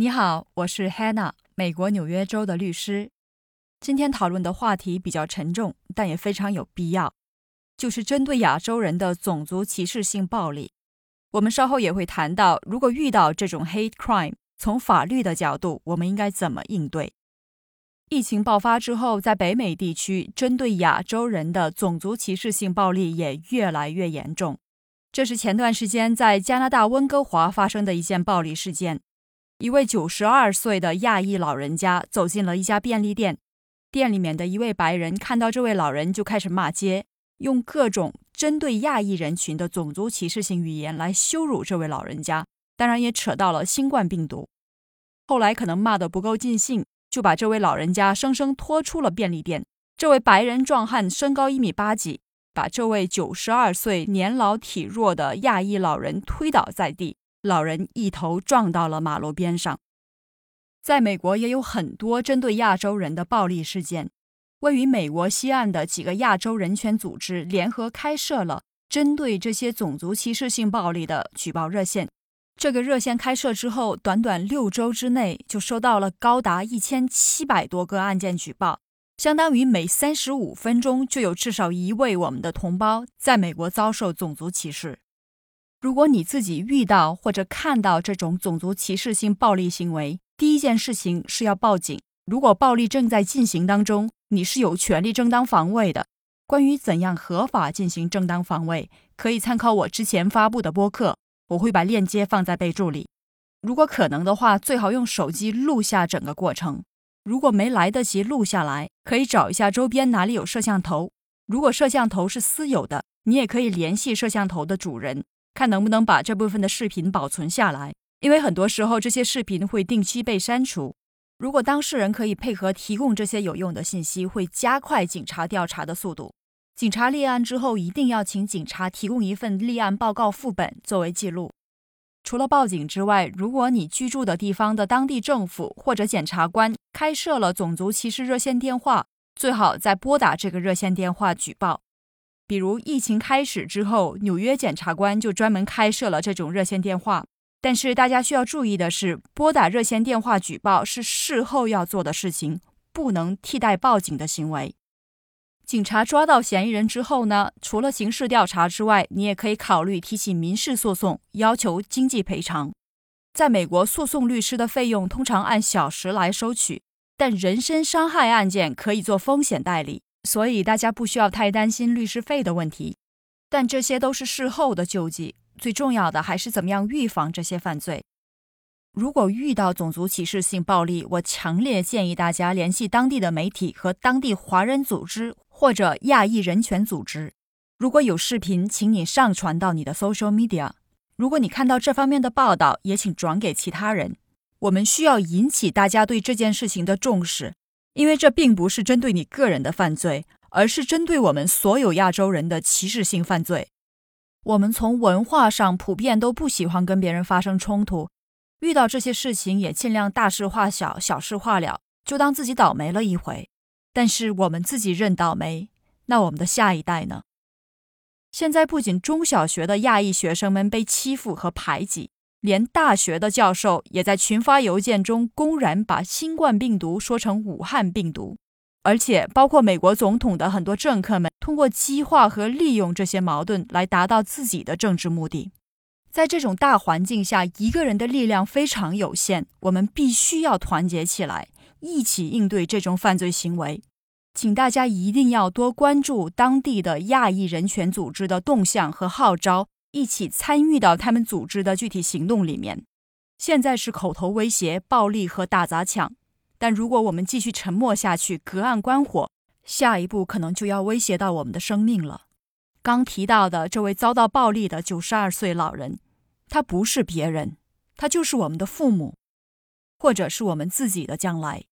你好，我是 Hannah，美国纽约州的律师。今天讨论的话题比较沉重，但也非常有必要，就是针对亚洲人的种族歧视性暴力。我们稍后也会谈到，如果遇到这种 hate crime，从法律的角度，我们应该怎么应对。疫情爆发之后，在北美地区，针对亚洲人的种族歧视性暴力也越来越严重。这是前段时间在加拿大温哥华发生的一件暴力事件。一位九十二岁的亚裔老人家走进了一家便利店，店里面的一位白人看到这位老人就开始骂街，用各种针对亚裔人群的种族歧视性语言来羞辱这位老人家，当然也扯到了新冠病毒。后来可能骂得不够尽兴，就把这位老人家生生拖出了便利店。这位白人壮汉身高一米八几，把这位九十二岁年老体弱的亚裔老人推倒在地。老人一头撞到了马路边上。在美国也有很多针对亚洲人的暴力事件。位于美国西岸的几个亚洲人权组织联合开设了针对这些种族歧视性暴力的举报热线。这个热线开设之后，短短六周之内就收到了高达一千七百多个案件举报，相当于每三十五分钟就有至少一位我们的同胞在美国遭受种族歧视。如果你自己遇到或者看到这种种族歧视性暴力行为，第一件事情是要报警。如果暴力正在进行当中，你是有权利正当防卫的。关于怎样合法进行正当防卫，可以参考我之前发布的播客，我会把链接放在备注里。如果可能的话，最好用手机录下整个过程。如果没来得及录下来，可以找一下周边哪里有摄像头。如果摄像头是私有的，你也可以联系摄像头的主人。看能不能把这部分的视频保存下来，因为很多时候这些视频会定期被删除。如果当事人可以配合提供这些有用的信息，会加快警察调查的速度。警察立案之后，一定要请警察提供一份立案报告副本作为记录。除了报警之外，如果你居住的地方的当地政府或者检察官开设了种族歧视热线电话，最好再拨打这个热线电话举报。比如疫情开始之后，纽约检察官就专门开设了这种热线电话。但是大家需要注意的是，拨打热线电话举报是事后要做的事情，不能替代报警的行为。警察抓到嫌疑人之后呢，除了刑事调查之外，你也可以考虑提起民事诉讼，要求经济赔偿。在美国，诉讼律师的费用通常按小时来收取，但人身伤害案件可以做风险代理。所以大家不需要太担心律师费的问题，但这些都是事后的救济。最重要的还是怎么样预防这些犯罪。如果遇到种族歧视性暴力，我强烈建议大家联系当地的媒体和当地华人组织或者亚裔人权组织。如果有视频，请你上传到你的 social media。如果你看到这方面的报道，也请转给其他人。我们需要引起大家对这件事情的重视。因为这并不是针对你个人的犯罪，而是针对我们所有亚洲人的歧视性犯罪。我们从文化上普遍都不喜欢跟别人发生冲突，遇到这些事情也尽量大事化小，小事化了，就当自己倒霉了一回。但是我们自己认倒霉，那我们的下一代呢？现在不仅中小学的亚裔学生们被欺负和排挤。连大学的教授也在群发邮件中公然把新冠病毒说成武汉病毒，而且包括美国总统的很多政客们，通过激化和利用这些矛盾来达到自己的政治目的。在这种大环境下，一个人的力量非常有限，我们必须要团结起来，一起应对这种犯罪行为。请大家一定要多关注当地的亚裔人权组织的动向和号召。一起参与到他们组织的具体行动里面。现在是口头威胁、暴力和打砸抢，但如果我们继续沉默下去、隔岸观火，下一步可能就要威胁到我们的生命了。刚提到的这位遭到暴力的九十二岁老人，他不是别人，他就是我们的父母，或者是我们自己的将来。